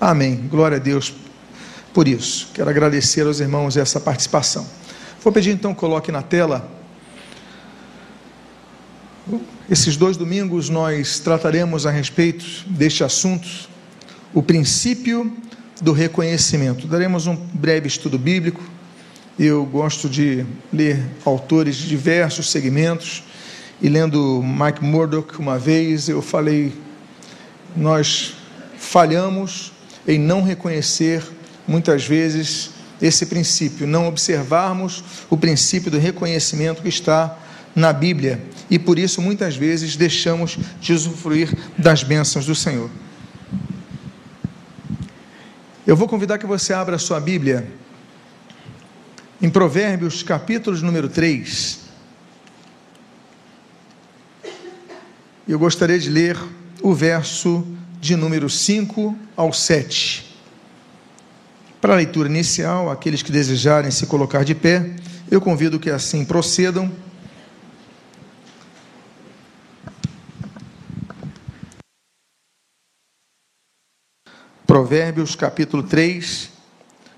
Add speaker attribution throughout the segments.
Speaker 1: Amém. Glória a Deus por isso. Quero agradecer aos irmãos essa participação. Vou pedir então coloque na tela. Esses dois domingos nós trataremos a respeito deste assunto, o princípio do reconhecimento. Daremos um breve estudo bíblico. Eu gosto de ler autores de diversos segmentos e lendo Mike Murdock uma vez, eu falei nós falhamos em não reconhecer muitas vezes esse princípio, não observarmos o princípio do reconhecimento que está na Bíblia e por isso muitas vezes deixamos de usufruir das bênçãos do Senhor. Eu vou convidar que você abra a sua Bíblia em Provérbios, capítulo número 3. Eu gostaria de ler o verso de número 5 ao 7. Para a leitura inicial, aqueles que desejarem se colocar de pé, eu convido que assim procedam. Provérbios capítulo 3,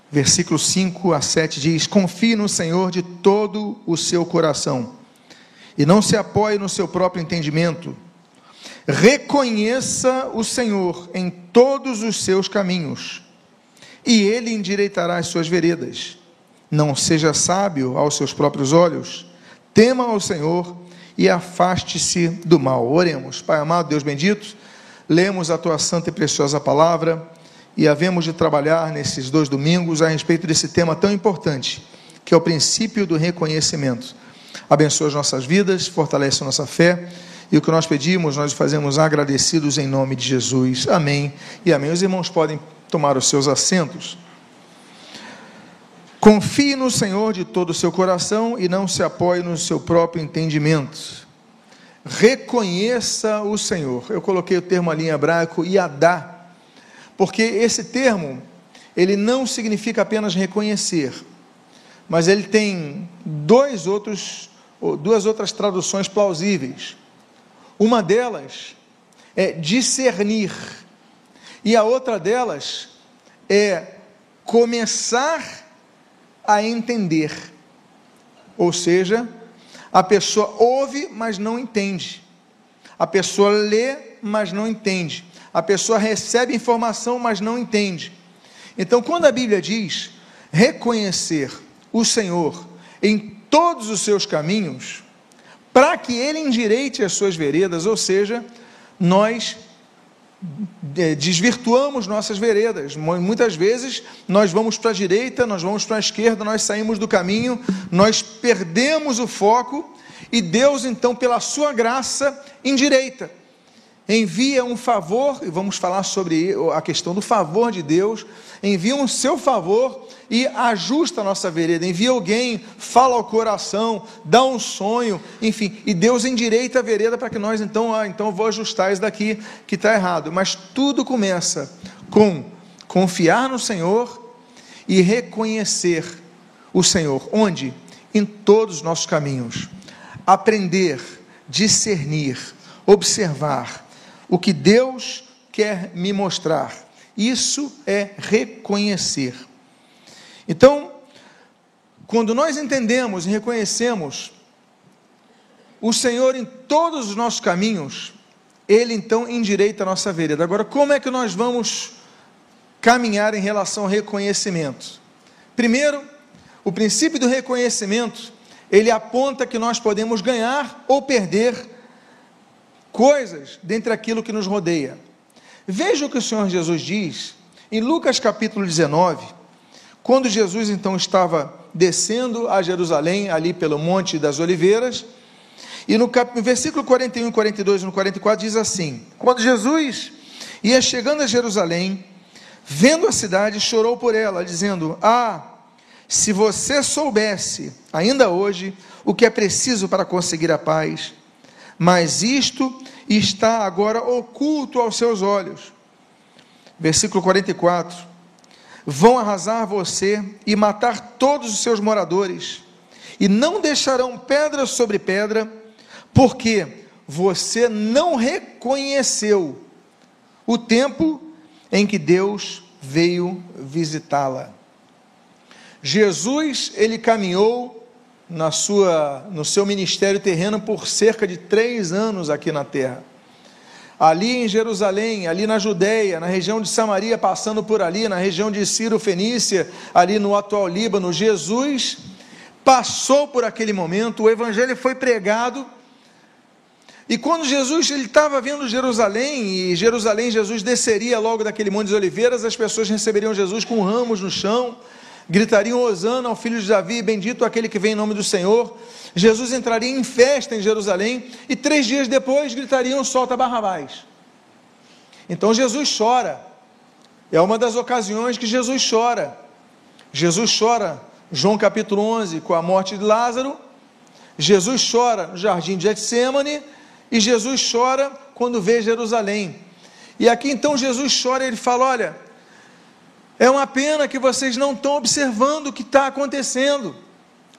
Speaker 1: versículo 5 a 7 diz: Confie no Senhor de todo o seu coração, e não se apoie no seu próprio entendimento Reconheça o Senhor em todos os seus caminhos, e ele endireitará as suas veredas. Não seja sábio aos seus próprios olhos, tema ao Senhor e afaste-se do mal. Oremos. Pai amado, Deus bendito, lemos a tua santa e preciosa palavra e havemos de trabalhar nesses dois domingos a respeito desse tema tão importante, que é o princípio do reconhecimento. Abençoa as nossas vidas, fortalece a nossa fé e o que nós pedimos, nós fazemos agradecidos em nome de Jesus. Amém e amém. Os irmãos podem tomar os seus assentos. Confie no Senhor de todo o seu coração e não se apoie no seu próprio entendimento. Reconheça o Senhor. Eu coloquei o termo ali em hebraico, Yadá, porque esse termo, ele não significa apenas reconhecer, mas ele tem dois outros, duas outras traduções plausíveis. Uma delas é discernir, e a outra delas é começar a entender. Ou seja, a pessoa ouve, mas não entende. A pessoa lê, mas não entende. A pessoa recebe informação, mas não entende. Então, quando a Bíblia diz reconhecer o Senhor em todos os seus caminhos, para que ele endireite as suas veredas, ou seja, nós é, desvirtuamos nossas veredas. Muitas vezes nós vamos para a direita, nós vamos para a esquerda, nós saímos do caminho, nós perdemos o foco e Deus, então, pela sua graça, endireita. Envia um favor, e vamos falar sobre a questão do favor de Deus, envia um seu favor e ajusta a nossa vereda, envia alguém, fala ao coração, dá um sonho, enfim, e Deus endireita a vereda para que nós então, ah, então vou ajustar isso daqui que está errado. Mas tudo começa com confiar no Senhor e reconhecer o Senhor. Onde? Em todos os nossos caminhos. Aprender, discernir, observar o que Deus quer me mostrar. Isso é reconhecer. Então, quando nós entendemos e reconhecemos o Senhor em todos os nossos caminhos, Ele então endireita a nossa vereda. Agora, como é que nós vamos caminhar em relação ao reconhecimento? Primeiro, o princípio do reconhecimento, ele aponta que nós podemos ganhar ou perder coisas dentre aquilo que nos rodeia. Veja o que o Senhor Jesus diz em Lucas capítulo 19, quando Jesus então estava descendo a Jerusalém, ali pelo Monte das Oliveiras, e no, cap... versículo 41, 42 e no 44 diz assim: Quando Jesus ia chegando a Jerusalém, vendo a cidade, chorou por ela, dizendo: Ah, se você soubesse, ainda hoje, o que é preciso para conseguir a paz, mas isto está agora oculto aos seus olhos. Versículo 44 vão arrasar você e matar todos os seus moradores, e não deixarão pedra sobre pedra, porque você não reconheceu o tempo em que Deus veio visitá-la. Jesus, ele caminhou na sua, no seu ministério terreno por cerca de três anos aqui na terra. Ali em Jerusalém, ali na Judéia, na região de Samaria, passando por ali, na região de Ciro Fenícia, ali no atual Líbano, Jesus passou por aquele momento, o evangelho foi pregado e quando Jesus ele estava vendo Jerusalém, e Jerusalém, Jesus desceria logo daquele Monte de Oliveiras, as pessoas receberiam Jesus com ramos no chão, gritariam Hosana ao filho de Davi, bendito aquele que vem em nome do Senhor. Jesus entraria em festa em Jerusalém, e três dias depois gritariam: solta Barrabás. Então Jesus chora, é uma das ocasiões que Jesus chora. Jesus chora, João capítulo 11, com a morte de Lázaro. Jesus chora no jardim de Getsemane e Jesus chora quando vê Jerusalém. E aqui então Jesus chora e ele fala: Olha, é uma pena que vocês não estão observando o que está acontecendo.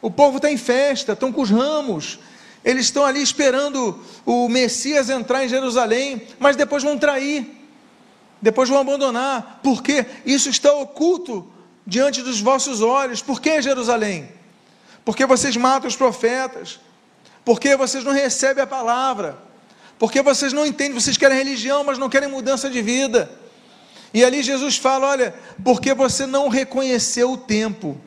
Speaker 1: O povo está em festa, estão com os ramos, eles estão ali esperando o Messias entrar em Jerusalém, mas depois vão trair, depois vão abandonar, porque isso está oculto diante dos vossos olhos. Por que Jerusalém? Porque vocês matam os profetas, porque vocês não recebem a palavra, porque vocês não entendem, vocês querem religião, mas não querem mudança de vida. E ali Jesus fala: olha, porque você não reconheceu o tempo.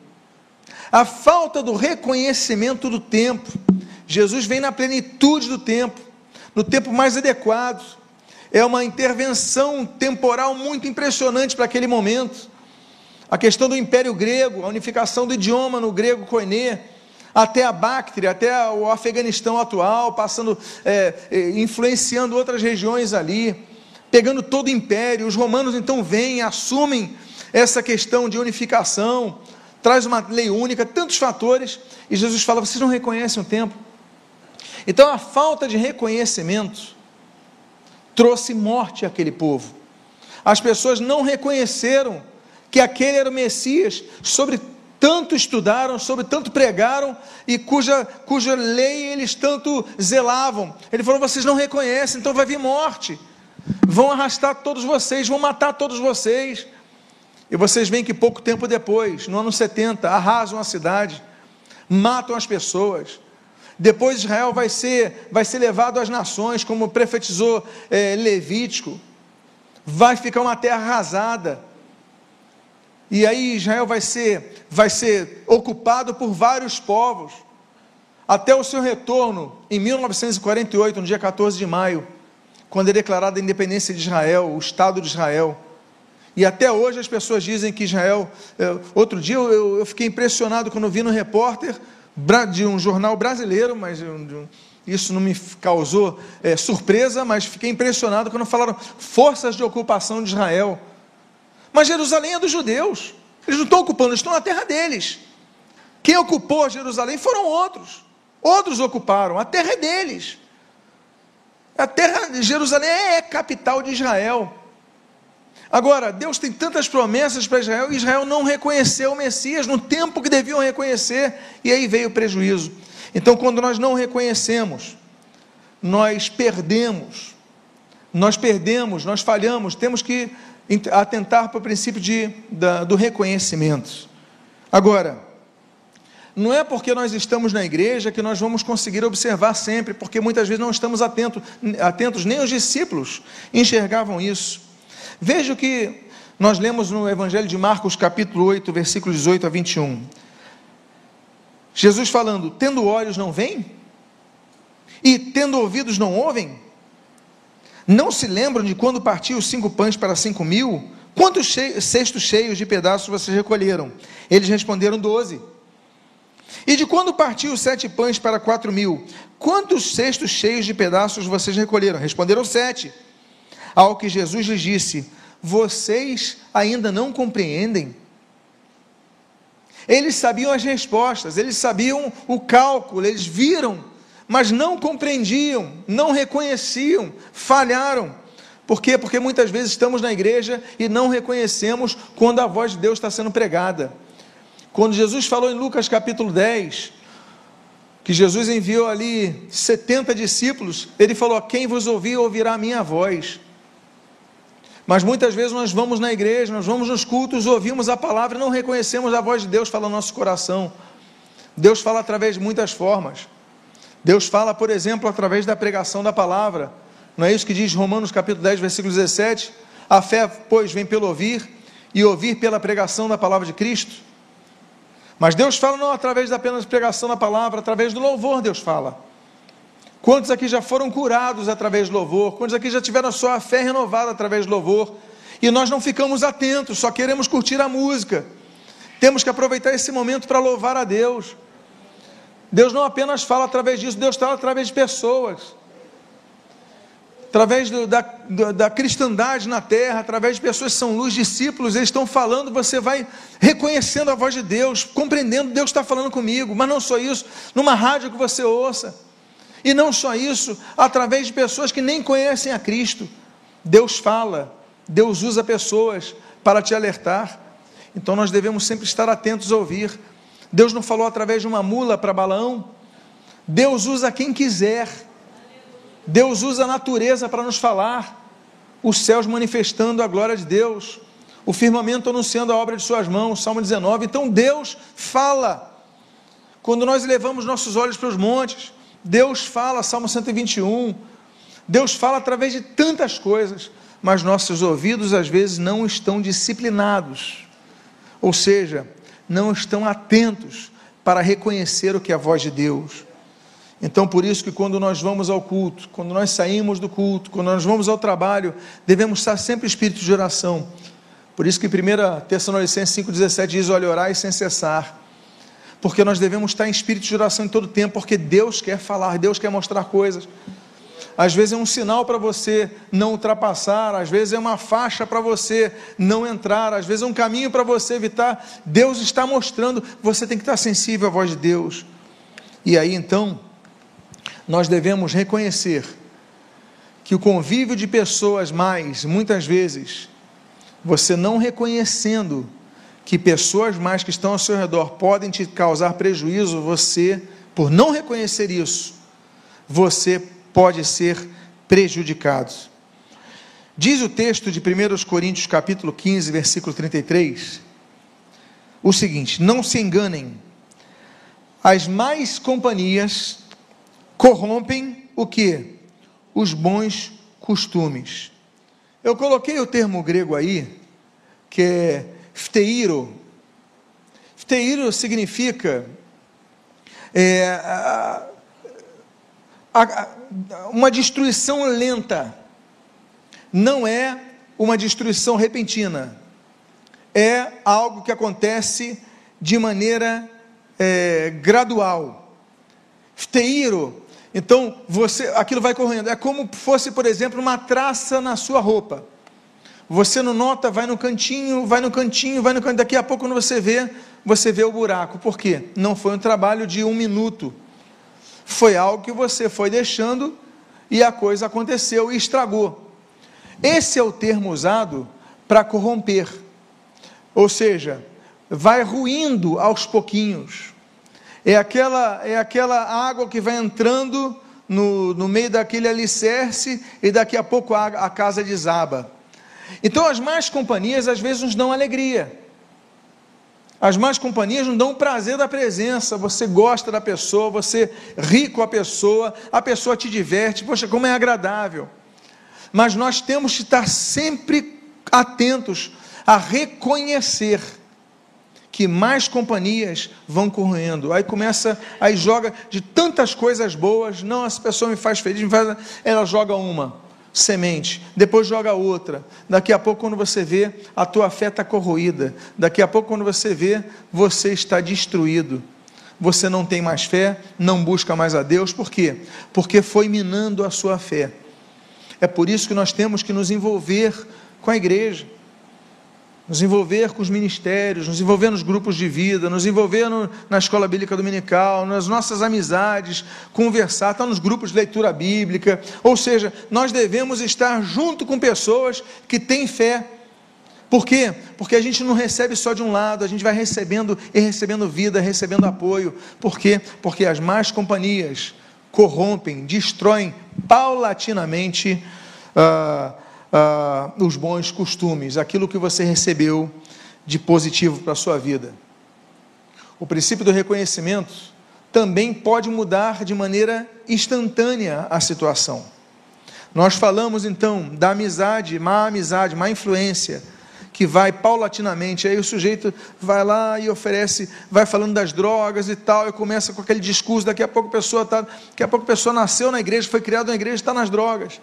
Speaker 1: A falta do reconhecimento do tempo. Jesus vem na plenitude do tempo, no tempo mais adequado. É uma intervenção temporal muito impressionante para aquele momento. A questão do Império Grego, a unificação do idioma no grego koiné, até a Bactria, até o Afeganistão atual, passando, é, influenciando outras regiões ali, pegando todo o império. Os romanos então vêm, assumem essa questão de unificação, traz uma lei única, tantos fatores, e Jesus fala: vocês não reconhecem o tempo. Então a falta de reconhecimento trouxe morte àquele povo. As pessoas não reconheceram que aquele era o Messias, sobre tanto estudaram, sobre tanto pregaram e cuja, cuja lei eles tanto zelavam. Ele falou: vocês não reconhecem, então vai vir morte. Vão arrastar todos vocês, vão matar todos vocês. E vocês veem que pouco tempo depois, no ano 70, arrasam a cidade, matam as pessoas. Depois Israel vai ser, vai ser levado às nações, como profetizou é, Levítico. Vai ficar uma terra arrasada e aí Israel vai ser, vai ser ocupado por vários povos, até o seu retorno em 1948, no dia 14 de maio, quando é declarada a independência de Israel, o Estado de Israel. E até hoje as pessoas dizem que Israel. É, outro dia eu, fiquei impressionado quando vi no repórter de um jornal brasileiro, mas isso não me causou é, surpresa, mas fiquei impressionado quando falaram forças de ocupação de Israel. Mas Jerusalém é dos judeus. Eles não estão ocupando, eles estão na terra deles. Quem ocupou Jerusalém foram outros. Outros ocuparam, a terra é deles. A terra de Jerusalém é capital de Israel. Agora, Deus tem tantas promessas para Israel e Israel não reconheceu o Messias no tempo que deviam reconhecer, e aí veio o prejuízo. Então, quando nós não reconhecemos, nós perdemos, nós perdemos, nós falhamos, temos que atentar para o princípio de, da, do reconhecimento. Agora, não é porque nós estamos na igreja que nós vamos conseguir observar sempre, porque muitas vezes não estamos atentos, atentos nem os discípulos enxergavam isso. Veja o que nós lemos no Evangelho de Marcos, capítulo 8, versículos 18 a 21. Jesus falando: Tendo olhos não veem? E tendo ouvidos não ouvem? Não se lembram de quando partiu os cinco pães para cinco mil? Quantos cestos cheios de pedaços vocês recolheram? Eles responderam doze. E de quando partiu os sete pães para quatro mil? Quantos cestos cheios de pedaços vocês recolheram? Responderam sete. Ao que Jesus lhes disse: Vocês ainda não compreendem? Eles sabiam as respostas, eles sabiam o cálculo, eles viram mas não compreendiam, não reconheciam, falharam. Por quê? Porque muitas vezes estamos na igreja e não reconhecemos quando a voz de Deus está sendo pregada. Quando Jesus falou em Lucas capítulo 10, que Jesus enviou ali 70 discípulos, ele falou: Quem vos ouvir, ouvirá a minha voz. Mas muitas vezes nós vamos na igreja, nós vamos nos cultos, ouvimos a palavra e não reconhecemos a voz de Deus falando no nosso coração. Deus fala através de muitas formas. Deus fala, por exemplo, através da pregação da palavra. Não é isso que diz Romanos capítulo 10, versículo 17? A fé, pois, vem pelo ouvir, e ouvir pela pregação da palavra de Cristo. Mas Deus fala não através da apenas pregação da palavra, através do louvor Deus fala. Quantos aqui já foram curados através do louvor? Quantos aqui já tiveram a sua fé renovada através do louvor? E nós não ficamos atentos, só queremos curtir a música. Temos que aproveitar esse momento para louvar a Deus. Deus não apenas fala através disso, Deus fala através de pessoas através do, da, da cristandade na terra, através de pessoas que são luz, discípulos, eles estão falando, você vai reconhecendo a voz de Deus, compreendendo Deus está falando comigo, mas não só isso, numa rádio que você ouça, e não só isso, através de pessoas que nem conhecem a Cristo, Deus fala, Deus usa pessoas para te alertar, então nós devemos sempre estar atentos a ouvir. Deus não falou através de uma mula para balão, Deus usa quem quiser Deus usa a natureza para nos falar, os céus manifestando a glória de Deus, o firmamento anunciando a obra de Suas mãos, Salmo 19. Então Deus fala. Quando nós levamos nossos olhos para os montes, Deus fala, Salmo 121. Deus fala através de tantas coisas, mas nossos ouvidos às vezes não estão disciplinados, ou seja, não estão atentos para reconhecer o que é a voz de Deus. Então, por isso que quando nós vamos ao culto, quando nós saímos do culto, quando nós vamos ao trabalho, devemos estar sempre espírito de oração. Por isso que 1 Tessalonicenses 5,17 diz: Olha, orai sem cessar. Porque nós devemos estar em espírito de oração em todo tempo, porque Deus quer falar, Deus quer mostrar coisas. Às vezes é um sinal para você não ultrapassar, às vezes é uma faixa para você não entrar, às vezes é um caminho para você evitar. Deus está mostrando, você tem que estar sensível à voz de Deus. E aí então, nós devemos reconhecer que o convívio de pessoas mais, muitas vezes, você não reconhecendo que pessoas mais que estão ao seu redor podem te causar prejuízo, você, por não reconhecer isso, você pode ser prejudicado. Diz o texto de 1 Coríntios capítulo 15, versículo 33, o seguinte: Não se enganem, as mais companhias corrompem o que? Os bons costumes. Eu coloquei o termo grego aí, que é fteiro. Fteiro significa é, a, a, uma destruição lenta. Não é uma destruição repentina. É algo que acontece de maneira é, gradual. Fteiro então, você, aquilo vai correndo. É como fosse, por exemplo, uma traça na sua roupa. Você não nota, vai no cantinho, vai no cantinho, vai no cantinho. Daqui a pouco, quando você vê, você vê o buraco. Por quê? Não foi um trabalho de um minuto. Foi algo que você foi deixando e a coisa aconteceu e estragou. Esse é o termo usado para corromper. Ou seja, vai ruindo aos pouquinhos é aquela, é aquela água que vai entrando no, no meio daquele alicerce e daqui a pouco a, a casa desaba. Então as más companhias às vezes nos dão alegria. As más companhias nos dão o prazer da presença. Você gosta da pessoa, você ri com a pessoa, a pessoa te diverte. Poxa, como é agradável. Mas nós temos que estar sempre atentos a reconhecer que mais companhias vão correndo. Aí começa, aí joga de tantas coisas boas. Não, essa pessoa me faz feliz, me faz, ela joga uma semente, depois joga outra. Daqui a pouco, quando você vê, a tua fé está corroída. Daqui a pouco, quando você vê, você está destruído. Você não tem mais fé, não busca mais a Deus. Por quê? Porque foi minando a sua fé. É por isso que nós temos que nos envolver com a igreja nos envolver com os ministérios, nos envolver nos grupos de vida, nos envolver no, na escola bíblica dominical, nas nossas amizades, conversar, estar nos grupos de leitura bíblica. Ou seja, nós devemos estar junto com pessoas que têm fé. Por quê? Porque a gente não recebe só de um lado, a gente vai recebendo e recebendo vida, recebendo apoio. Por quê? Porque as más companhias corrompem, destroem paulatinamente uh, ah, os bons costumes, aquilo que você recebeu de positivo para a sua vida. O princípio do reconhecimento também pode mudar de maneira instantânea a situação. Nós falamos então da amizade, má amizade, má influência, que vai paulatinamente. Aí o sujeito vai lá e oferece, vai falando das drogas e tal, e começa com aquele discurso. Daqui a pouco a pessoa está, daqui a pouco a pessoa nasceu na igreja, foi criada na igreja, está nas drogas,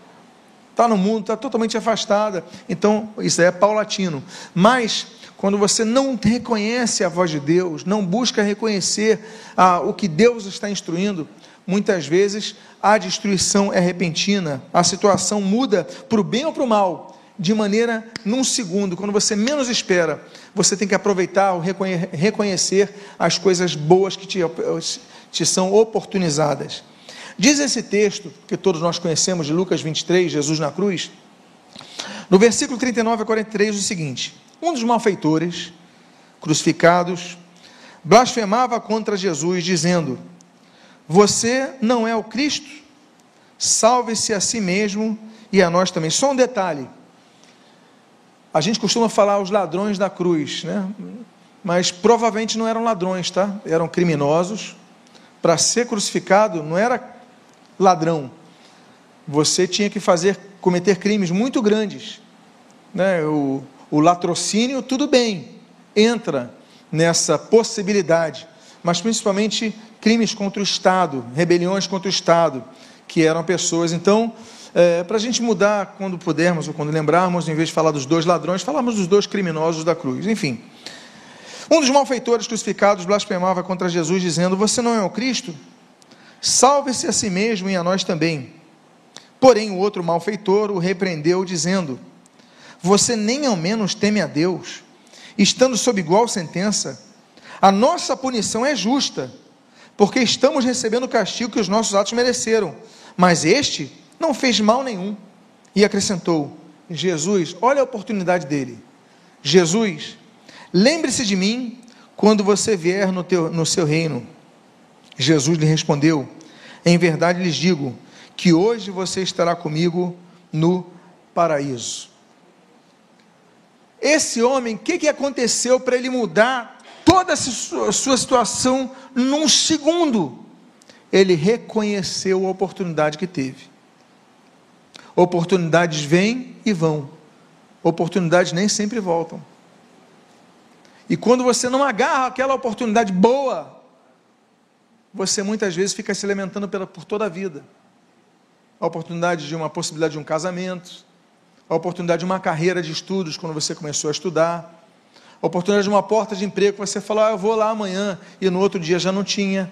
Speaker 1: está no mundo, está totalmente afastada. Então isso é paulatino. Mas quando você não reconhece a voz de Deus, não busca reconhecer ah, o que Deus está instruindo, muitas vezes a destruição é repentina, a situação muda para o bem ou para o mal de maneira num segundo, quando você menos espera, você tem que aproveitar ou reconhecer as coisas boas que te, te são oportunizadas. Diz esse texto, que todos nós conhecemos, de Lucas 23, Jesus na cruz, no versículo 39 a 43, o seguinte: Um dos malfeitores, crucificados, blasfemava contra Jesus, dizendo: Você não é o Cristo? Salve-se a si mesmo e a nós também. Só um detalhe a gente costuma falar os ladrões da cruz, né? Mas provavelmente não eram ladrões, tá? Eram criminosos. Para ser crucificado não era ladrão. Você tinha que fazer cometer crimes muito grandes, né? O, o latrocínio tudo bem, entra nessa possibilidade, mas principalmente crimes contra o Estado, rebeliões contra o Estado, que eram pessoas. Então, é, para a gente mudar quando pudermos ou quando lembrarmos, em vez de falar dos dois ladrões, falamos dos dois criminosos da cruz. Enfim, um dos malfeitores crucificados blasfemava contra Jesus, dizendo: Você não é o Cristo? Salve-se a si mesmo e a nós também. Porém, o outro malfeitor o repreendeu, dizendo: Você nem ao menos teme a Deus, estando sob igual sentença. A nossa punição é justa, porque estamos recebendo o castigo que os nossos atos mereceram. Mas este não fez mal nenhum. E acrescentou: Jesus, olha a oportunidade dele. Jesus, lembre-se de mim quando você vier no, teu, no seu reino. Jesus lhe respondeu: Em verdade lhes digo que hoje você estará comigo no paraíso. Esse homem, o que, que aconteceu para ele mudar toda a sua situação num segundo? Ele reconheceu a oportunidade que teve. Oportunidades vêm e vão. Oportunidades nem sempre voltam. E quando você não agarra aquela oportunidade boa, você muitas vezes fica se lamentando pela, por toda a vida. A oportunidade de uma possibilidade de um casamento, a oportunidade de uma carreira de estudos quando você começou a estudar, a oportunidade de uma porta de emprego que você falou, ah, eu vou lá amanhã, e no outro dia já não tinha.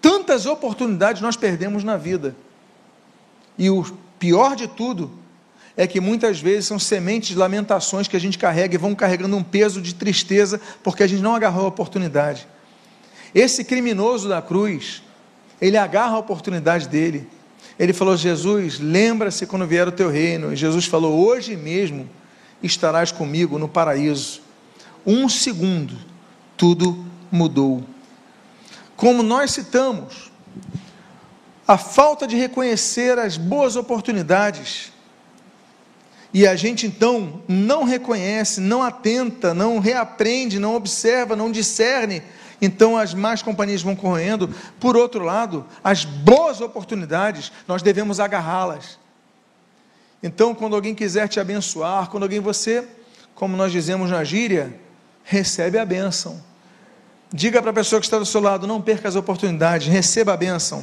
Speaker 1: Tantas oportunidades nós perdemos na vida. E o Pior de tudo é que muitas vezes são sementes de lamentações que a gente carrega e vão carregando um peso de tristeza porque a gente não agarrou a oportunidade. Esse criminoso da cruz, ele agarra a oportunidade dele. Ele falou: Jesus, lembra-se quando vier o teu reino. E Jesus falou: Hoje mesmo estarás comigo no paraíso. Um segundo, tudo mudou. Como nós citamos, a falta de reconhecer as boas oportunidades. E a gente então não reconhece, não atenta, não reaprende, não observa, não discerne. Então as más companhias vão correndo. Por outro lado, as boas oportunidades, nós devemos agarrá-las. Então, quando alguém quiser te abençoar, quando alguém você, como nós dizemos na gíria, recebe a bênção. Diga para a pessoa que está do seu lado: não perca as oportunidades, receba a bênção.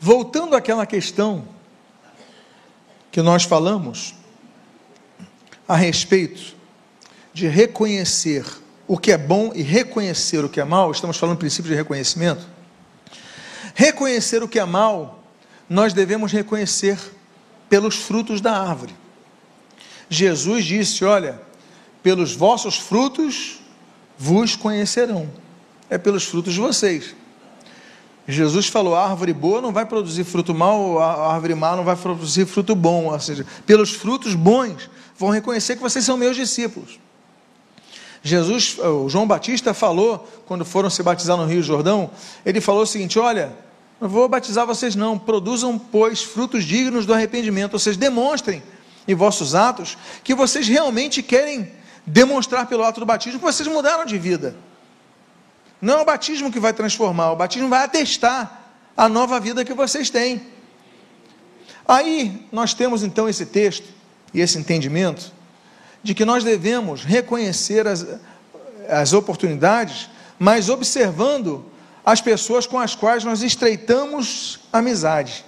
Speaker 1: Voltando àquela questão que nós falamos a respeito de reconhecer o que é bom e reconhecer o que é mal, estamos falando do princípio de reconhecimento. Reconhecer o que é mal, nós devemos reconhecer pelos frutos da árvore. Jesus disse: Olha, pelos vossos frutos vos conhecerão. É pelos frutos de vocês. Jesus falou: a árvore boa não vai produzir fruto mal, a árvore má não vai produzir fruto bom. Ou seja, pelos frutos bons vão reconhecer que vocês são meus discípulos. Jesus, o João Batista falou, quando foram se batizar no Rio Jordão, ele falou o seguinte: Olha, não vou batizar vocês, não, produzam, pois, frutos dignos do arrependimento, ou seja, demonstrem em vossos atos que vocês realmente querem demonstrar pelo ato do batismo que vocês mudaram de vida. Não é o batismo que vai transformar, o batismo vai atestar a nova vida que vocês têm. Aí nós temos então esse texto e esse entendimento de que nós devemos reconhecer as, as oportunidades, mas observando as pessoas com as quais nós estreitamos amizade.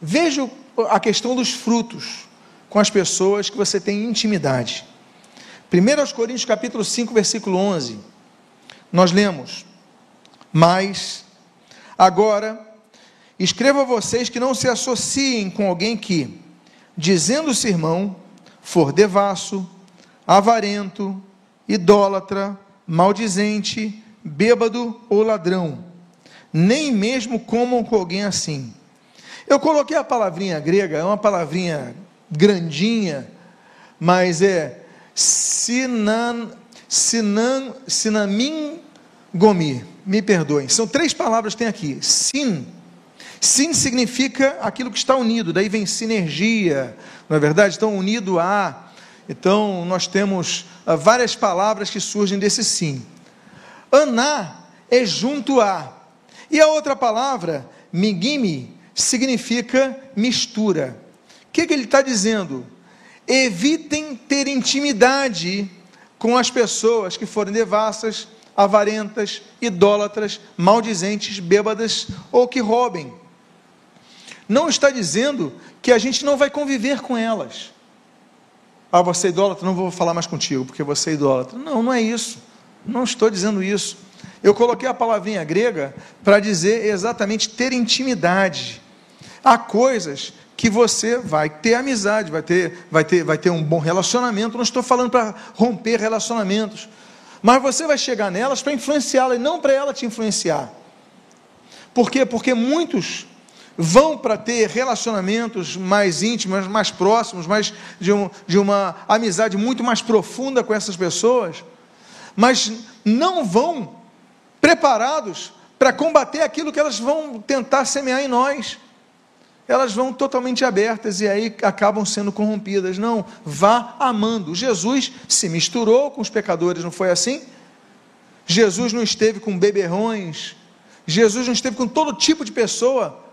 Speaker 1: Veja a questão dos frutos com as pessoas que você tem intimidade. 1 Coríntios capítulo 5, versículo 11, nós lemos, mas agora escrevo a vocês que não se associem com alguém que, dizendo-se irmão, for devasso, avarento, idólatra, maldizente, bêbado ou ladrão, nem mesmo comam com alguém assim. Eu coloquei a palavrinha grega, é uma palavrinha grandinha, mas é sinan, sinan, sinamin gomi. Me perdoem. São três palavras que tem aqui. Sin. Sin significa aquilo que está unido, daí vem sinergia, não é verdade? Estão unido a. Então, nós temos ah, várias palavras que surgem desse sim. Aná é junto a. E a outra palavra, migimi, significa mistura. O que, que ele está dizendo? Evitem ter intimidade com as pessoas que forem devassas, avarentas, idólatras, maldizentes, bêbadas ou que roubem. Não está dizendo que a gente não vai conviver com elas. Ah, você é idólatra, não vou falar mais contigo, porque você é idólatra. Não, não é isso. Não estou dizendo isso. Eu coloquei a palavrinha grega para dizer exatamente ter intimidade. Há coisas que você vai ter amizade, vai ter, vai ter, vai ter um bom relacionamento. Não estou falando para romper relacionamentos, mas você vai chegar nelas para influenciá-la e não para ela te influenciar. Por quê? Porque muitos vão para ter relacionamentos mais íntimos, mais próximos, mais de, um, de uma amizade muito mais profunda com essas pessoas, mas não vão preparados para combater aquilo que elas vão tentar semear em nós. Elas vão totalmente abertas e aí acabam sendo corrompidas. Não, vá amando. Jesus se misturou com os pecadores, não foi assim? Jesus não esteve com beberrões, Jesus não esteve com todo tipo de pessoa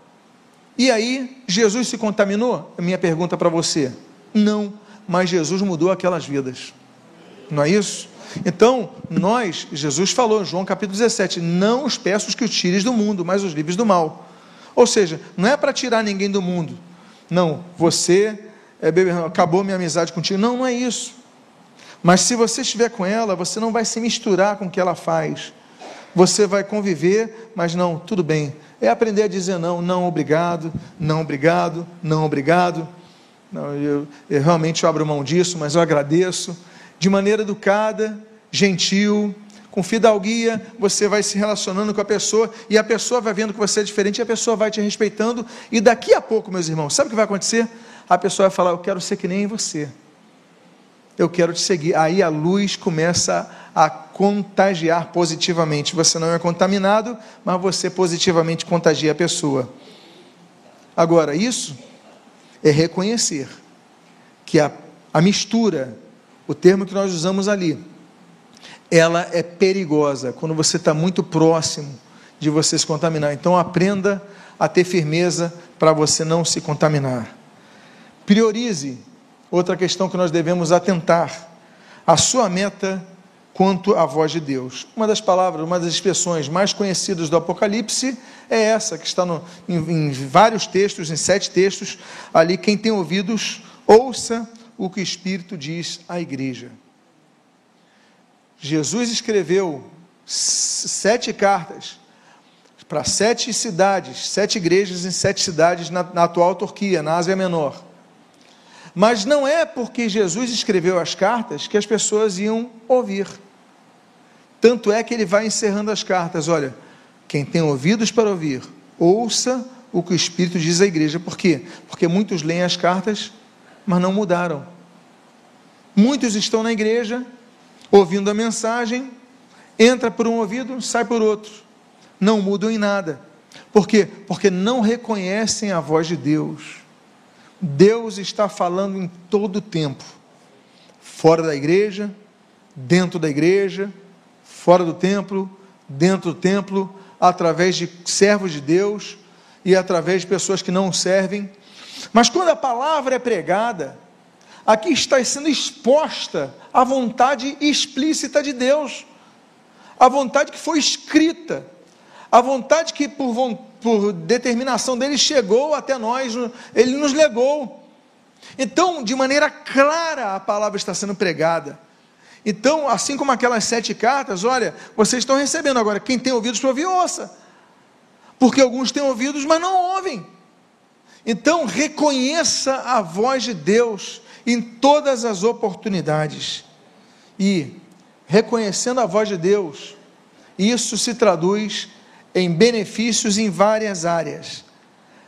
Speaker 1: e aí, Jesus se contaminou? Minha pergunta para você. Não, mas Jesus mudou aquelas vidas. Não é isso? Então, nós, Jesus falou João capítulo 17: Não os peço que os tires do mundo, mas os livres do mal. Ou seja, não é para tirar ninguém do mundo. Não, você é, acabou minha amizade contigo. Não, não é isso. Mas se você estiver com ela, você não vai se misturar com o que ela faz. Você vai conviver, mas não, tudo bem, é aprender a dizer não, não obrigado, não obrigado, não obrigado. Não, eu, eu realmente abro mão disso, mas eu agradeço. De maneira educada, gentil, com fidalguia, você vai se relacionando com a pessoa e a pessoa vai vendo que você é diferente e a pessoa vai te respeitando. E daqui a pouco, meus irmãos, sabe o que vai acontecer? A pessoa vai falar: Eu quero ser que nem você. Eu quero te seguir. Aí a luz começa a contagiar positivamente. Você não é contaminado, mas você positivamente contagia a pessoa. Agora, isso é reconhecer que a, a mistura, o termo que nós usamos ali, ela é perigosa quando você está muito próximo de você se contaminar. Então, aprenda a ter firmeza para você não se contaminar. Priorize outra questão que nós devemos atentar. A sua meta quanto à voz de Deus. Uma das palavras, uma das expressões mais conhecidas do Apocalipse é essa, que está no, em, em, vários textos, em sete textos, ali, quem tem ouvidos, ouça o que o Espírito diz à igreja. Jesus escreveu sete cartas para sete cidades, sete igrejas em sete cidades na, na atual Turquia, na Ásia Menor. Mas não é porque Jesus escreveu as cartas que as pessoas iam ouvir. Tanto é que ele vai encerrando as cartas: olha, quem tem ouvidos para ouvir, ouça o que o Espírito diz à igreja. Por quê? Porque muitos leem as cartas, mas não mudaram. Muitos estão na igreja, ouvindo a mensagem, entra por um ouvido, sai por outro. Não mudam em nada. Por quê? Porque não reconhecem a voz de Deus. Deus está falando em todo o tempo, fora da igreja, dentro da igreja, fora do templo, dentro do templo, através de servos de Deus e através de pessoas que não servem. Mas quando a palavra é pregada, aqui está sendo exposta a vontade explícita de Deus, a vontade que foi escrita, a vontade que por, por determinação dele chegou até nós, ele nos legou. Então, de maneira clara, a palavra está sendo pregada. Então, assim como aquelas sete cartas, olha, vocês estão recebendo agora. Quem tem ouvidos para ouvir, ouça. Porque alguns têm ouvidos, mas não ouvem. Então, reconheça a voz de Deus em todas as oportunidades. E, reconhecendo a voz de Deus, isso se traduz em benefícios em várias áreas.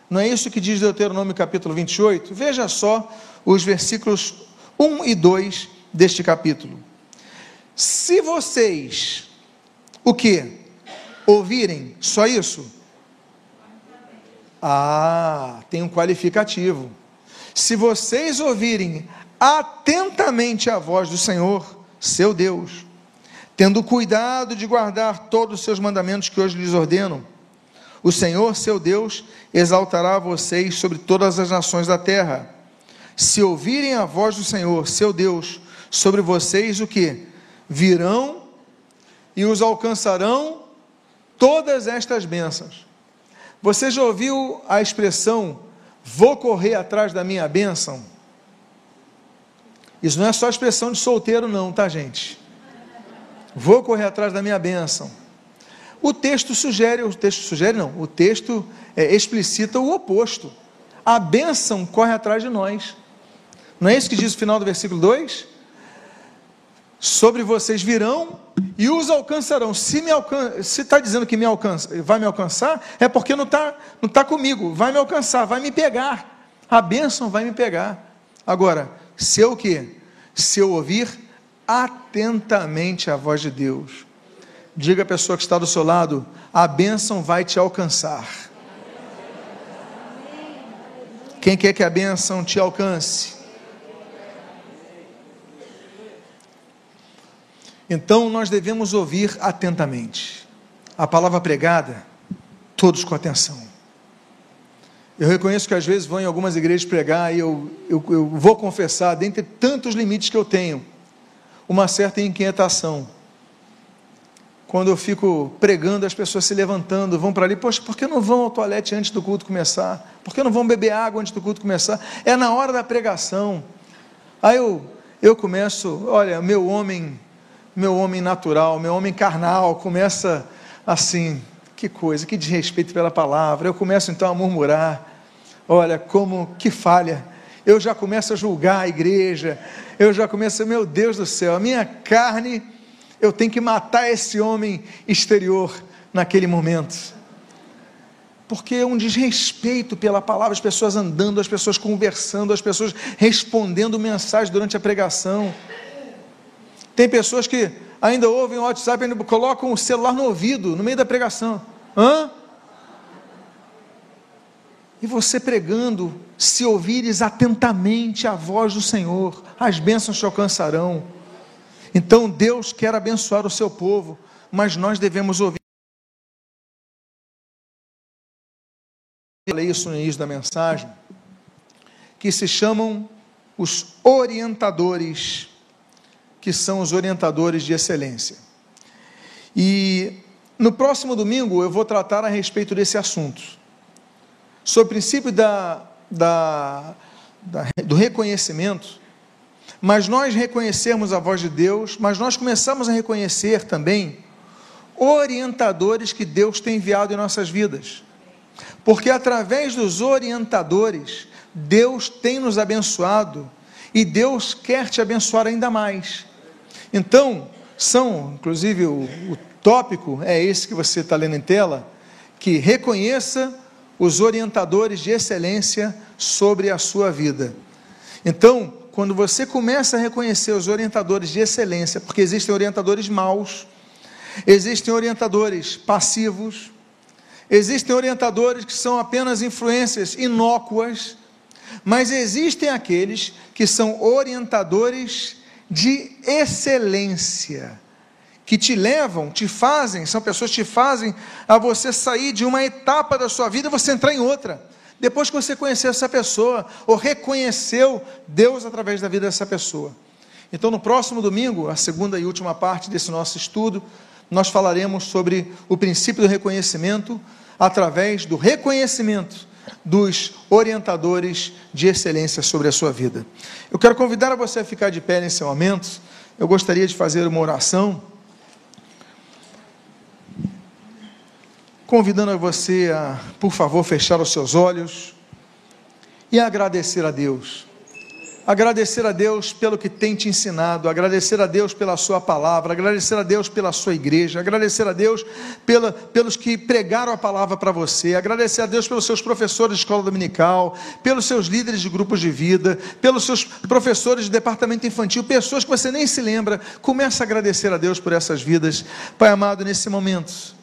Speaker 1: Não é isso que diz Deuteronômio capítulo 28? Veja só os versículos 1 e 2 deste capítulo. Se vocês, o que? Ouvirem só isso? Ah, tem um qualificativo. Se vocês ouvirem atentamente a voz do Senhor, seu Deus, tendo cuidado de guardar todos os seus mandamentos que hoje lhes ordeno, o Senhor, seu Deus, exaltará vocês sobre todas as nações da terra. Se ouvirem a voz do Senhor, seu Deus, sobre vocês o que? virão e os alcançarão todas estas bênçãos. Você já ouviu a expressão vou correr atrás da minha bênção? Isso não é só expressão de solteiro, não, tá, gente? Vou correr atrás da minha bênção. O texto sugere, o texto sugere não, o texto é, explicita o oposto. A bênção corre atrás de nós. Não é isso que diz o final do versículo 2? Sobre vocês virão e os alcançarão. Se me alcan se está dizendo que me alcança, vai me alcançar, é porque não está não tá comigo. Vai me alcançar, vai me pegar. A bênção vai me pegar. Agora, se eu o quê? Se eu ouvir atentamente a voz de Deus, diga à pessoa que está do seu lado: a bênção vai te alcançar. Quem quer que a bênção te alcance? Então nós devemos ouvir atentamente. A palavra pregada, todos com atenção. Eu reconheço que às vezes vou em algumas igrejas pregar e eu, eu, eu vou confessar, dentre tantos limites que eu tenho, uma certa inquietação. Quando eu fico pregando, as pessoas se levantando, vão para ali, poxa, por que não vão ao toalete antes do culto começar? Por que não vão beber água antes do culto começar? É na hora da pregação. Aí eu, eu começo, olha, meu homem meu homem natural, meu homem carnal começa assim, que coisa, que desrespeito pela palavra. Eu começo então a murmurar, olha como que falha. Eu já começo a julgar a igreja. Eu já começo, meu Deus do céu, a minha carne, eu tenho que matar esse homem exterior naquele momento. Porque é um desrespeito pela palavra, as pessoas andando, as pessoas conversando, as pessoas respondendo mensagens durante a pregação. Tem pessoas que ainda ouvem o WhatsApp e colocam o celular no ouvido, no meio da pregação. Hã? E você pregando, se ouvires atentamente a voz do Senhor, as bênçãos te alcançarão. Então Deus quer abençoar o seu povo, mas nós devemos ouvir. Falei isso no início da mensagem, que se chamam os orientadores que são os orientadores de excelência. E no próximo domingo eu vou tratar a respeito desse assunto, sobre o princípio da, da, da, do reconhecimento, mas nós reconhecemos a voz de Deus, mas nós começamos a reconhecer também orientadores que Deus tem enviado em nossas vidas, porque através dos orientadores, Deus tem nos abençoado e Deus quer te abençoar ainda mais. Então, são, inclusive, o, o tópico é esse que você está lendo em tela, que reconheça os orientadores de excelência sobre a sua vida. Então, quando você começa a reconhecer os orientadores de excelência, porque existem orientadores maus, existem orientadores passivos, existem orientadores que são apenas influências inócuas, mas existem aqueles que são orientadores de excelência, que te levam, te fazem, são pessoas que te fazem a você sair de uma etapa da sua vida e você entrar em outra. Depois que você conheceu essa pessoa, ou reconheceu Deus através da vida dessa pessoa. Então, no próximo domingo, a segunda e última parte desse nosso estudo, nós falaremos sobre o princípio do reconhecimento através do reconhecimento dos orientadores de excelência sobre a sua vida. Eu quero convidar você a ficar de pé nesse momento. Eu gostaria de fazer uma oração, convidando você a, por favor, fechar os seus olhos e agradecer a Deus agradecer a Deus pelo que tem te ensinado, agradecer a Deus pela Sua palavra, agradecer a Deus pela Sua igreja, agradecer a Deus pela, pelos que pregaram a palavra para você, agradecer a Deus pelos seus professores de escola dominical, pelos seus líderes de grupos de vida, pelos seus professores de departamento infantil, pessoas que você nem se lembra. Comece a agradecer a Deus por essas vidas, Pai amado, nesse momento.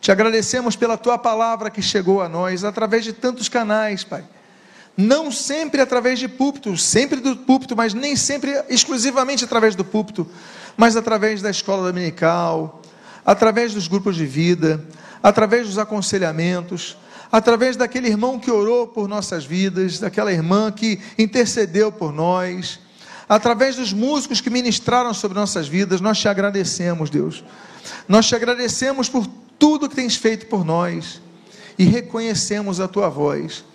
Speaker 1: Te agradecemos pela Tua palavra que chegou a nós através de tantos canais, Pai não sempre através de púlpito, sempre do púlpito, mas nem sempre exclusivamente através do púlpito, mas através da escola dominical, através dos grupos de vida, através dos aconselhamentos, através daquele irmão que orou por nossas vidas, daquela irmã que intercedeu por nós, através dos músicos que ministraram sobre nossas vidas, nós te agradecemos, Deus. Nós te agradecemos por tudo que tens feito por nós e reconhecemos a tua voz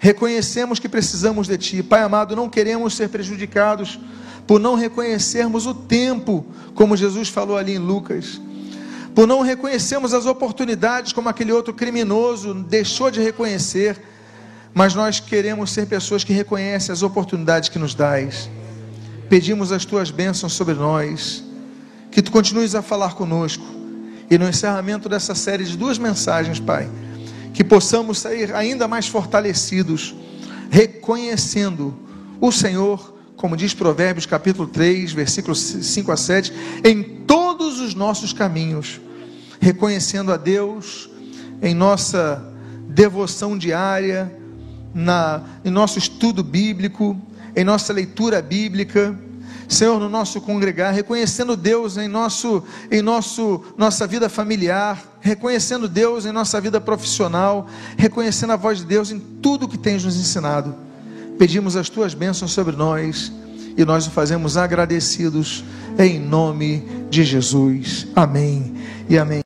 Speaker 1: reconhecemos que precisamos de Ti. Pai amado, não queremos ser prejudicados por não reconhecermos o tempo, como Jesus falou ali em Lucas, por não reconhecermos as oportunidades, como aquele outro criminoso deixou de reconhecer, mas nós queremos ser pessoas que reconhecem as oportunidades que nos dás. Pedimos as Tuas bênçãos sobre nós, que Tu continues a falar conosco, e no encerramento dessa série de duas mensagens, Pai que possamos sair ainda mais fortalecidos, reconhecendo o Senhor, como diz Provérbios capítulo 3, versículos 5 a 7, em todos os nossos caminhos, reconhecendo a Deus em nossa devoção diária, na, em nosso estudo bíblico, em nossa leitura bíblica, Senhor, no nosso congregar, reconhecendo Deus em nosso em nosso nossa vida familiar, reconhecendo Deus em nossa vida profissional, reconhecendo a voz de Deus em tudo que tens nos ensinado. Pedimos as tuas bênçãos sobre nós e nós o fazemos agradecidos em nome de Jesus. Amém. E amém.